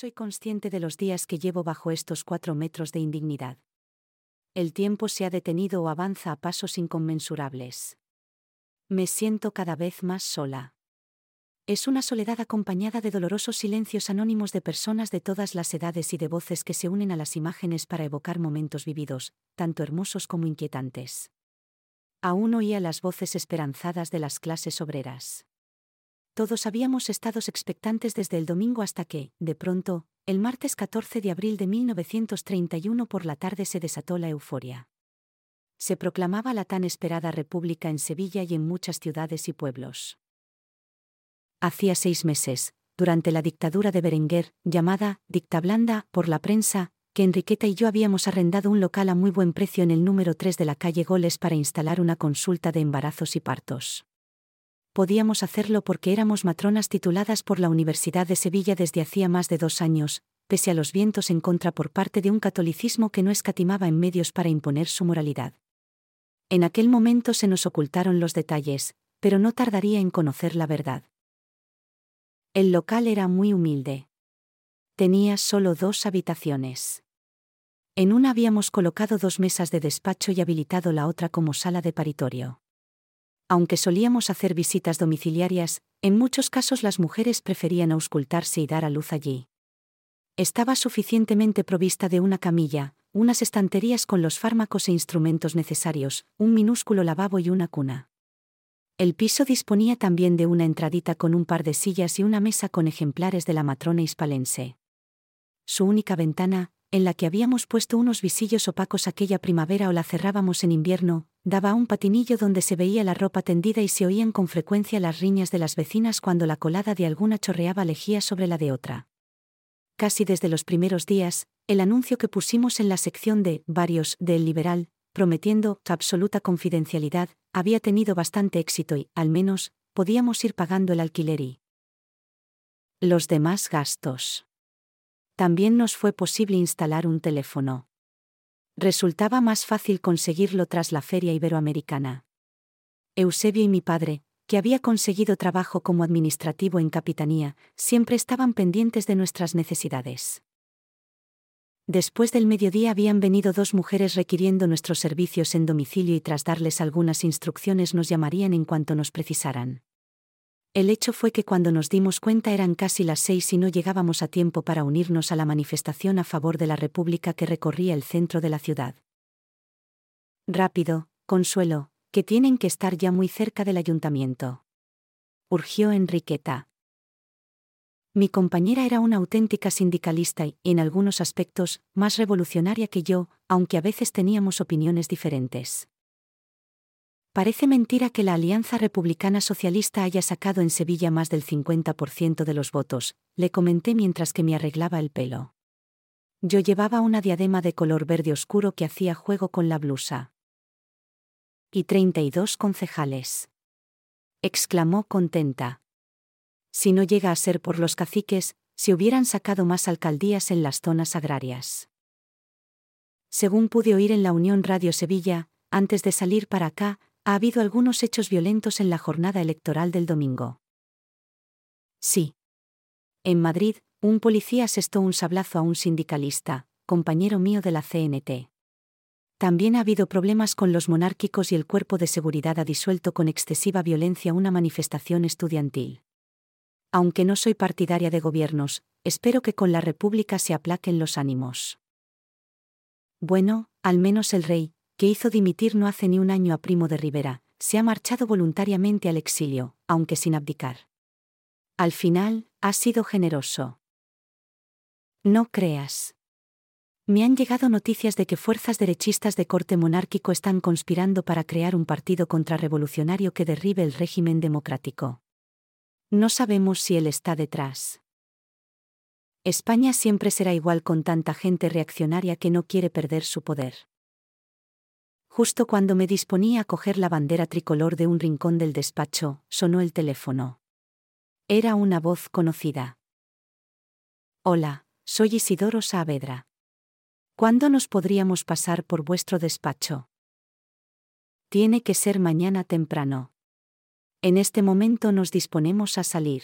Soy consciente de los días que llevo bajo estos cuatro metros de indignidad. El tiempo se ha detenido o avanza a pasos inconmensurables. Me siento cada vez más sola. Es una soledad acompañada de dolorosos silencios anónimos de personas de todas las edades y de voces que se unen a las imágenes para evocar momentos vividos, tanto hermosos como inquietantes. Aún oía las voces esperanzadas de las clases obreras. Todos habíamos estado expectantes desde el domingo hasta que, de pronto, el martes 14 de abril de 1931 por la tarde se desató la euforia. Se proclamaba la tan esperada república en Sevilla y en muchas ciudades y pueblos. Hacía seis meses, durante la dictadura de Berenguer, llamada Dicta Blanda por la prensa, que Enriqueta y yo habíamos arrendado un local a muy buen precio en el número 3 de la calle Goles para instalar una consulta de embarazos y partos. Podíamos hacerlo porque éramos matronas tituladas por la Universidad de Sevilla desde hacía más de dos años, pese a los vientos en contra por parte de un catolicismo que no escatimaba en medios para imponer su moralidad. En aquel momento se nos ocultaron los detalles, pero no tardaría en conocer la verdad. El local era muy humilde. Tenía solo dos habitaciones. En una habíamos colocado dos mesas de despacho y habilitado la otra como sala de paritorio. Aunque solíamos hacer visitas domiciliarias, en muchos casos las mujeres preferían auscultarse y dar a luz allí. Estaba suficientemente provista de una camilla, unas estanterías con los fármacos e instrumentos necesarios, un minúsculo lavabo y una cuna. El piso disponía también de una entradita con un par de sillas y una mesa con ejemplares de la matrona hispalense. Su única ventana, en la que habíamos puesto unos visillos opacos aquella primavera o la cerrábamos en invierno, daba a un patinillo donde se veía la ropa tendida y se oían con frecuencia las riñas de las vecinas cuando la colada de alguna chorreaba lejía sobre la de otra. Casi desde los primeros días, el anuncio que pusimos en la sección de varios del Liberal, prometiendo absoluta confidencialidad, había tenido bastante éxito y, al menos, podíamos ir pagando el alquiler y los demás gastos. También nos fue posible instalar un teléfono. Resultaba más fácil conseguirlo tras la feria iberoamericana. Eusebio y mi padre, que había conseguido trabajo como administrativo en Capitanía, siempre estaban pendientes de nuestras necesidades. Después del mediodía habían venido dos mujeres requiriendo nuestros servicios en domicilio y tras darles algunas instrucciones nos llamarían en cuanto nos precisaran. El hecho fue que cuando nos dimos cuenta eran casi las seis y no llegábamos a tiempo para unirnos a la manifestación a favor de la República que recorría el centro de la ciudad. Rápido, Consuelo, que tienen que estar ya muy cerca del ayuntamiento. Urgió Enriqueta. Mi compañera era una auténtica sindicalista y, en algunos aspectos, más revolucionaria que yo, aunque a veces teníamos opiniones diferentes. Parece mentira que la Alianza Republicana Socialista haya sacado en Sevilla más del 50% de los votos, le comenté mientras que me arreglaba el pelo. Yo llevaba una diadema de color verde oscuro que hacía juego con la blusa. Y 32 concejales. exclamó contenta si no llega a ser por los caciques, se hubieran sacado más alcaldías en las zonas agrarias. Según pude oír en la Unión Radio Sevilla, antes de salir para acá, ha habido algunos hechos violentos en la jornada electoral del domingo. Sí. En Madrid, un policía asestó un sablazo a un sindicalista, compañero mío de la CNT. También ha habido problemas con los monárquicos y el cuerpo de seguridad ha disuelto con excesiva violencia una manifestación estudiantil. Aunque no soy partidaria de gobiernos, espero que con la República se aplaquen los ánimos. Bueno, al menos el rey, que hizo dimitir no hace ni un año a Primo de Rivera, se ha marchado voluntariamente al exilio, aunque sin abdicar. Al final, ha sido generoso. No creas. Me han llegado noticias de que fuerzas derechistas de corte monárquico están conspirando para crear un partido contrarrevolucionario que derribe el régimen democrático. No sabemos si él está detrás. España siempre será igual con tanta gente reaccionaria que no quiere perder su poder. Justo cuando me disponía a coger la bandera tricolor de un rincón del despacho, sonó el teléfono. Era una voz conocida. Hola, soy Isidoro Saavedra. ¿Cuándo nos podríamos pasar por vuestro despacho? Tiene que ser mañana temprano. En este momento nos disponemos a salir.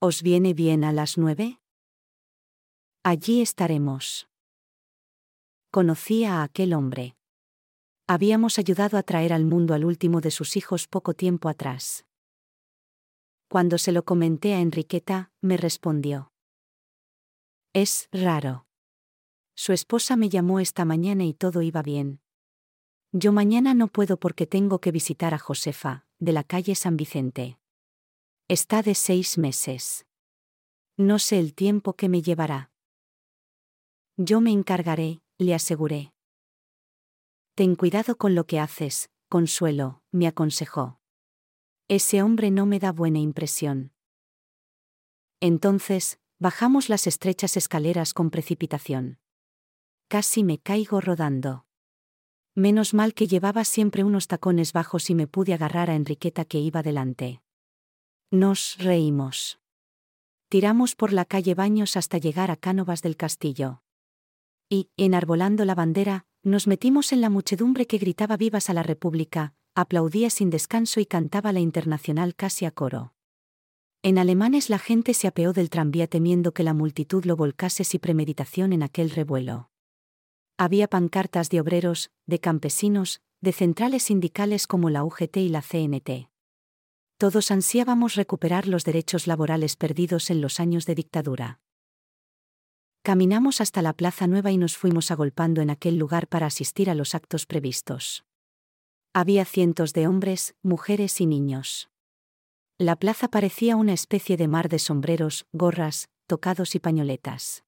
¿Os viene bien a las nueve? Allí estaremos. Conocía a aquel hombre. Habíamos ayudado a traer al mundo al último de sus hijos poco tiempo atrás. Cuando se lo comenté a Enriqueta, me respondió. Es raro. Su esposa me llamó esta mañana y todo iba bien. Yo mañana no puedo porque tengo que visitar a Josefa, de la calle San Vicente. Está de seis meses. No sé el tiempo que me llevará. Yo me encargaré, le aseguré. Ten cuidado con lo que haces, Consuelo, me aconsejó. Ese hombre no me da buena impresión. Entonces, bajamos las estrechas escaleras con precipitación. Casi me caigo rodando. Menos mal que llevaba siempre unos tacones bajos y me pude agarrar a Enriqueta que iba delante. Nos reímos. Tiramos por la calle Baños hasta llegar a Cánovas del Castillo. Y, enarbolando la bandera, nos metimos en la muchedumbre que gritaba vivas a la República, aplaudía sin descanso y cantaba la internacional casi a coro. En alemanes la gente se apeó del tranvía temiendo que la multitud lo volcase sin premeditación en aquel revuelo. Había pancartas de obreros, de campesinos, de centrales sindicales como la UGT y la CNT. Todos ansiábamos recuperar los derechos laborales perdidos en los años de dictadura. Caminamos hasta la Plaza Nueva y nos fuimos agolpando en aquel lugar para asistir a los actos previstos. Había cientos de hombres, mujeres y niños. La plaza parecía una especie de mar de sombreros, gorras, tocados y pañoletas.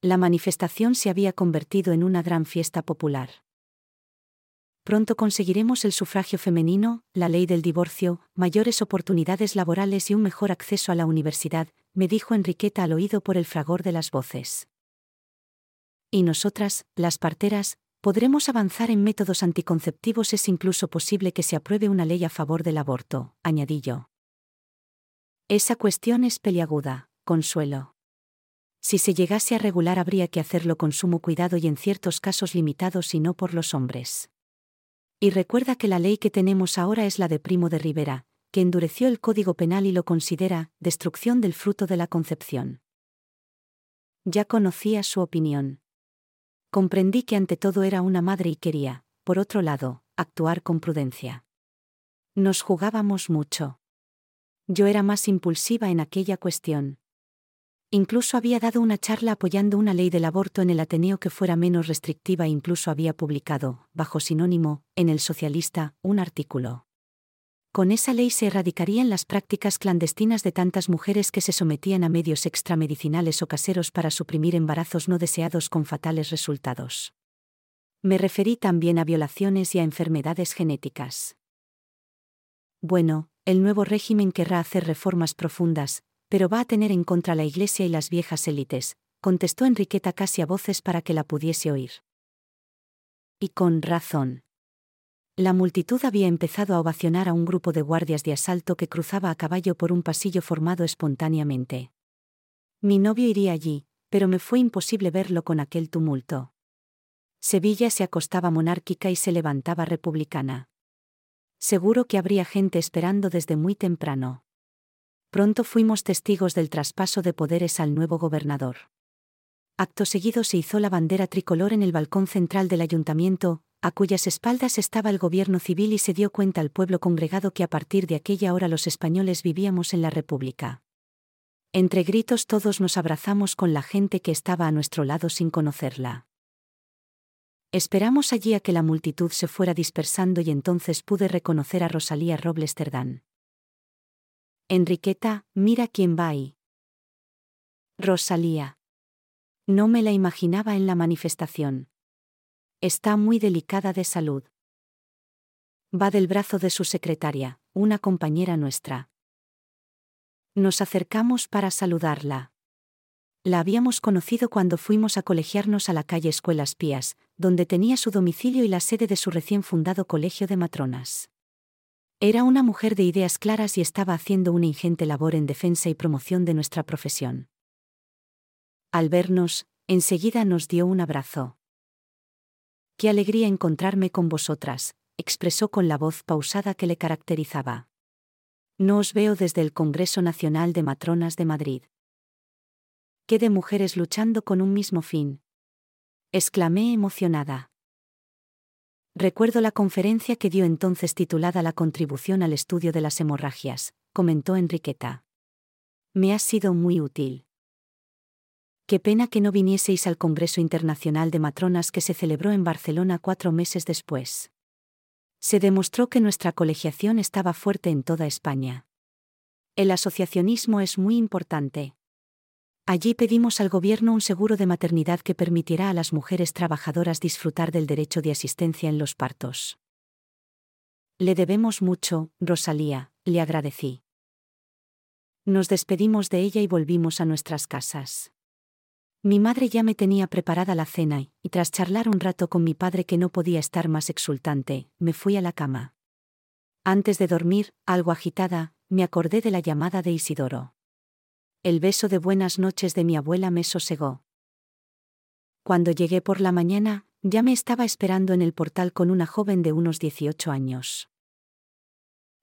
La manifestación se había convertido en una gran fiesta popular. Pronto conseguiremos el sufragio femenino, la ley del divorcio, mayores oportunidades laborales y un mejor acceso a la universidad, me dijo Enriqueta al oído por el fragor de las voces. Y nosotras, las parteras, podremos avanzar en métodos anticonceptivos. Es incluso posible que se apruebe una ley a favor del aborto, añadí yo. Esa cuestión es peliaguda, consuelo. Si se llegase a regular habría que hacerlo con sumo cuidado y en ciertos casos limitados y no por los hombres. Y recuerda que la ley que tenemos ahora es la de Primo de Rivera, que endureció el Código Penal y lo considera destrucción del fruto de la concepción. Ya conocía su opinión. Comprendí que ante todo era una madre y quería, por otro lado, actuar con prudencia. Nos jugábamos mucho. Yo era más impulsiva en aquella cuestión. Incluso había dado una charla apoyando una ley del aborto en el Ateneo que fuera menos restrictiva e incluso había publicado, bajo sinónimo, en el Socialista, un artículo. Con esa ley se erradicarían las prácticas clandestinas de tantas mujeres que se sometían a medios extramedicinales o caseros para suprimir embarazos no deseados con fatales resultados. Me referí también a violaciones y a enfermedades genéticas. Bueno, el nuevo régimen querrá hacer reformas profundas, pero va a tener en contra la Iglesia y las viejas élites, contestó Enriqueta casi a voces para que la pudiese oír. Y con razón. La multitud había empezado a ovacionar a un grupo de guardias de asalto que cruzaba a caballo por un pasillo formado espontáneamente. Mi novio iría allí, pero me fue imposible verlo con aquel tumulto. Sevilla se acostaba monárquica y se levantaba republicana. Seguro que habría gente esperando desde muy temprano. Pronto fuimos testigos del traspaso de poderes al nuevo gobernador. Acto seguido se hizo la bandera tricolor en el balcón central del ayuntamiento, a cuyas espaldas estaba el gobierno civil y se dio cuenta al pueblo congregado que a partir de aquella hora los españoles vivíamos en la República. Entre gritos todos nos abrazamos con la gente que estaba a nuestro lado sin conocerla. Esperamos allí a que la multitud se fuera dispersando y entonces pude reconocer a Rosalía Robles Terdán. Enriqueta, mira quién va ahí. Rosalía. No me la imaginaba en la manifestación. Está muy delicada de salud. Va del brazo de su secretaria, una compañera nuestra. Nos acercamos para saludarla. La habíamos conocido cuando fuimos a colegiarnos a la calle Escuelas Pías, donde tenía su domicilio y la sede de su recién fundado colegio de matronas. Era una mujer de ideas claras y estaba haciendo una ingente labor en defensa y promoción de nuestra profesión. Al vernos, enseguida nos dio un abrazo. Qué alegría encontrarme con vosotras, expresó con la voz pausada que le caracterizaba. No os veo desde el Congreso Nacional de Matronas de Madrid. ¿Qué de mujeres luchando con un mismo fin? exclamé emocionada. Recuerdo la conferencia que dio entonces titulada La contribución al estudio de las hemorragias, comentó Enriqueta. Me ha sido muy útil. Qué pena que no vinieseis al Congreso Internacional de Matronas que se celebró en Barcelona cuatro meses después. Se demostró que nuestra colegiación estaba fuerte en toda España. El asociacionismo es muy importante. Allí pedimos al Gobierno un seguro de maternidad que permitirá a las mujeres trabajadoras disfrutar del derecho de asistencia en los partos. Le debemos mucho, Rosalía, le agradecí. Nos despedimos de ella y volvimos a nuestras casas. Mi madre ya me tenía preparada la cena y, y tras charlar un rato con mi padre que no podía estar más exultante, me fui a la cama. Antes de dormir, algo agitada, me acordé de la llamada de Isidoro. El beso de buenas noches de mi abuela me sosegó. Cuando llegué por la mañana, ya me estaba esperando en el portal con una joven de unos 18 años.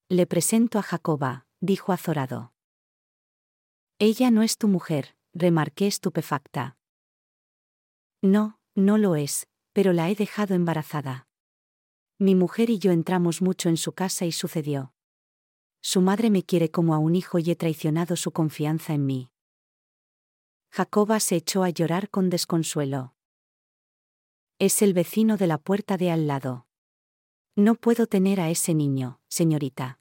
Le presento a Jacoba, dijo azorado. Ella no es tu mujer, remarqué estupefacta. No, no lo es, pero la he dejado embarazada. Mi mujer y yo entramos mucho en su casa y sucedió. Su madre me quiere como a un hijo y he traicionado su confianza en mí. Jacoba se echó a llorar con desconsuelo. Es el vecino de la puerta de al lado. No puedo tener a ese niño, señorita.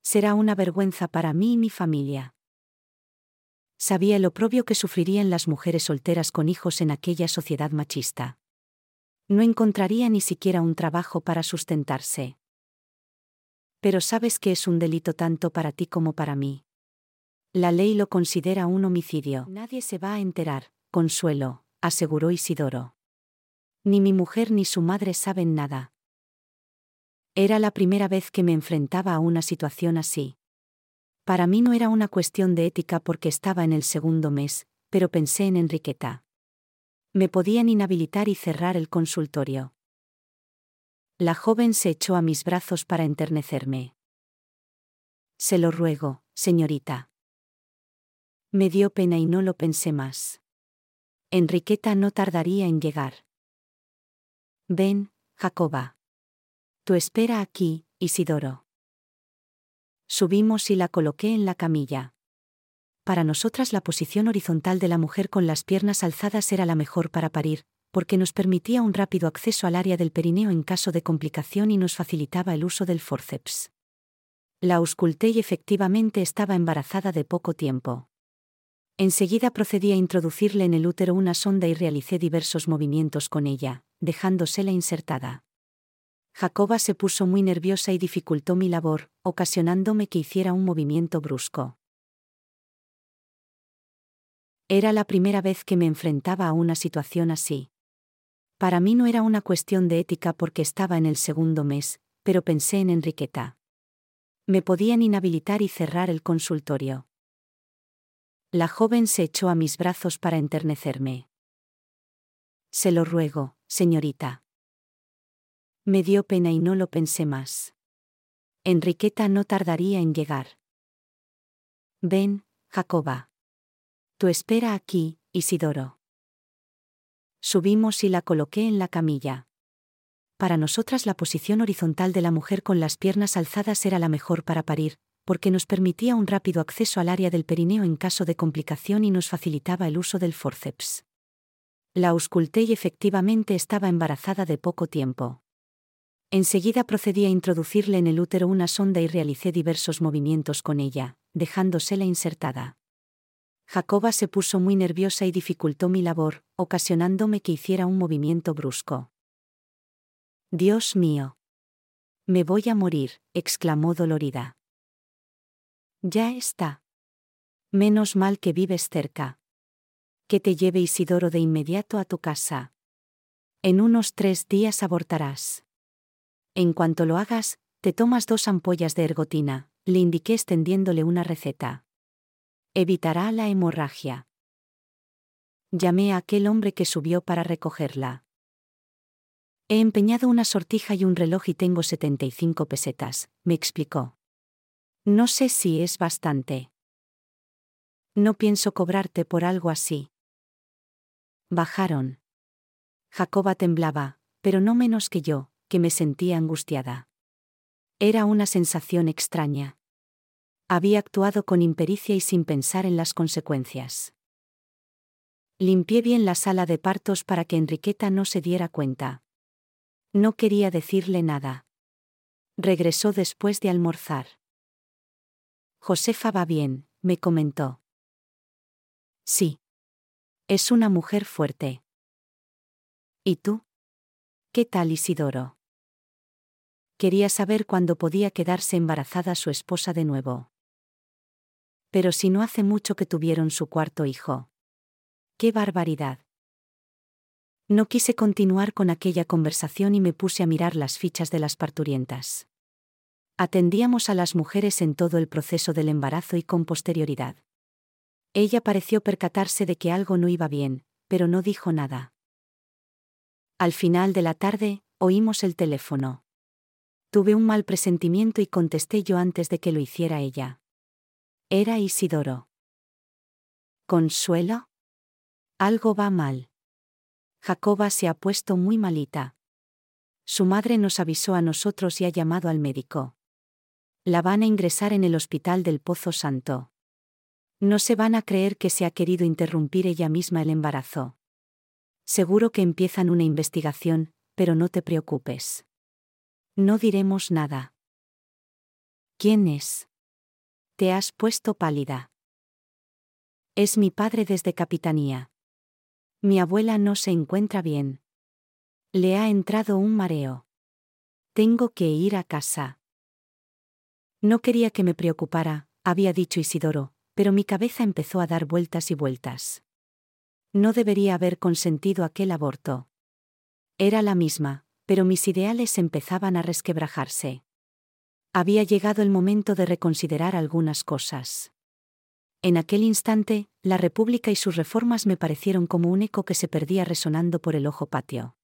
Será una vergüenza para mí y mi familia. Sabía el oprobio que sufrirían las mujeres solteras con hijos en aquella sociedad machista. No encontraría ni siquiera un trabajo para sustentarse. Pero sabes que es un delito tanto para ti como para mí. La ley lo considera un homicidio. Nadie se va a enterar, Consuelo, aseguró Isidoro. Ni mi mujer ni su madre saben nada. Era la primera vez que me enfrentaba a una situación así. Para mí no era una cuestión de ética porque estaba en el segundo mes, pero pensé en Enriqueta. Me podían inhabilitar y cerrar el consultorio. La joven se echó a mis brazos para enternecerme. Se lo ruego, señorita. Me dio pena y no lo pensé más. Enriqueta no tardaría en llegar. Ven, Jacoba. Tú espera aquí, Isidoro. Subimos y la coloqué en la camilla. Para nosotras la posición horizontal de la mujer con las piernas alzadas era la mejor para parir, porque nos permitía un rápido acceso al área del perineo en caso de complicación y nos facilitaba el uso del forceps. La ausculté y efectivamente estaba embarazada de poco tiempo. Enseguida procedí a introducirle en el útero una sonda y realicé diversos movimientos con ella, dejándosela insertada. Jacoba se puso muy nerviosa y dificultó mi labor, ocasionándome que hiciera un movimiento brusco. Era la primera vez que me enfrentaba a una situación así. Para mí no era una cuestión de ética porque estaba en el segundo mes, pero pensé en Enriqueta. Me podían inhabilitar y cerrar el consultorio. La joven se echó a mis brazos para enternecerme. Se lo ruego, señorita. Me dio pena y no lo pensé más. Enriqueta no tardaría en llegar. Ven, Jacoba. Tú espera aquí, Isidoro. Subimos y la coloqué en la camilla. Para nosotras la posición horizontal de la mujer con las piernas alzadas era la mejor para parir, porque nos permitía un rápido acceso al área del perineo en caso de complicación y nos facilitaba el uso del forceps. La ausculté y efectivamente estaba embarazada de poco tiempo. Enseguida procedí a introducirle en el útero una sonda y realicé diversos movimientos con ella, dejándosela insertada. Jacoba se puso muy nerviosa y dificultó mi labor, ocasionándome que hiciera un movimiento brusco. Dios mío. Me voy a morir, exclamó dolorida. Ya está. Menos mal que vives cerca. Que te lleve Isidoro de inmediato a tu casa. En unos tres días abortarás. En cuanto lo hagas, te tomas dos ampollas de ergotina, le indiqué extendiéndole una receta. Evitará la hemorragia. Llamé a aquel hombre que subió para recogerla. He empeñado una sortija y un reloj y tengo 75 pesetas, me explicó. No sé si es bastante. No pienso cobrarte por algo así. Bajaron. Jacoba temblaba, pero no menos que yo, que me sentía angustiada. Era una sensación extraña. Había actuado con impericia y sin pensar en las consecuencias. Limpié bien la sala de partos para que Enriqueta no se diera cuenta. No quería decirle nada. Regresó después de almorzar. Josefa va bien, me comentó. Sí. Es una mujer fuerte. ¿Y tú? ¿Qué tal Isidoro? Quería saber cuándo podía quedarse embarazada su esposa de nuevo. Pero si no hace mucho que tuvieron su cuarto hijo. ¡Qué barbaridad! No quise continuar con aquella conversación y me puse a mirar las fichas de las parturientas. Atendíamos a las mujeres en todo el proceso del embarazo y con posterioridad. Ella pareció percatarse de que algo no iba bien, pero no dijo nada. Al final de la tarde, oímos el teléfono. Tuve un mal presentimiento y contesté yo antes de que lo hiciera ella. Era Isidoro. ¿Consuelo? Algo va mal. Jacoba se ha puesto muy malita. Su madre nos avisó a nosotros y ha llamado al médico. La van a ingresar en el hospital del Pozo Santo. No se van a creer que se ha querido interrumpir ella misma el embarazo. Seguro que empiezan una investigación, pero no te preocupes. No diremos nada. ¿Quién es? Te has puesto pálida. Es mi padre desde Capitanía. Mi abuela no se encuentra bien. Le ha entrado un mareo. Tengo que ir a casa. No quería que me preocupara, había dicho Isidoro, pero mi cabeza empezó a dar vueltas y vueltas. No debería haber consentido aquel aborto. Era la misma, pero mis ideales empezaban a resquebrajarse. Había llegado el momento de reconsiderar algunas cosas. En aquel instante, la República y sus reformas me parecieron como un eco que se perdía resonando por el ojo patio.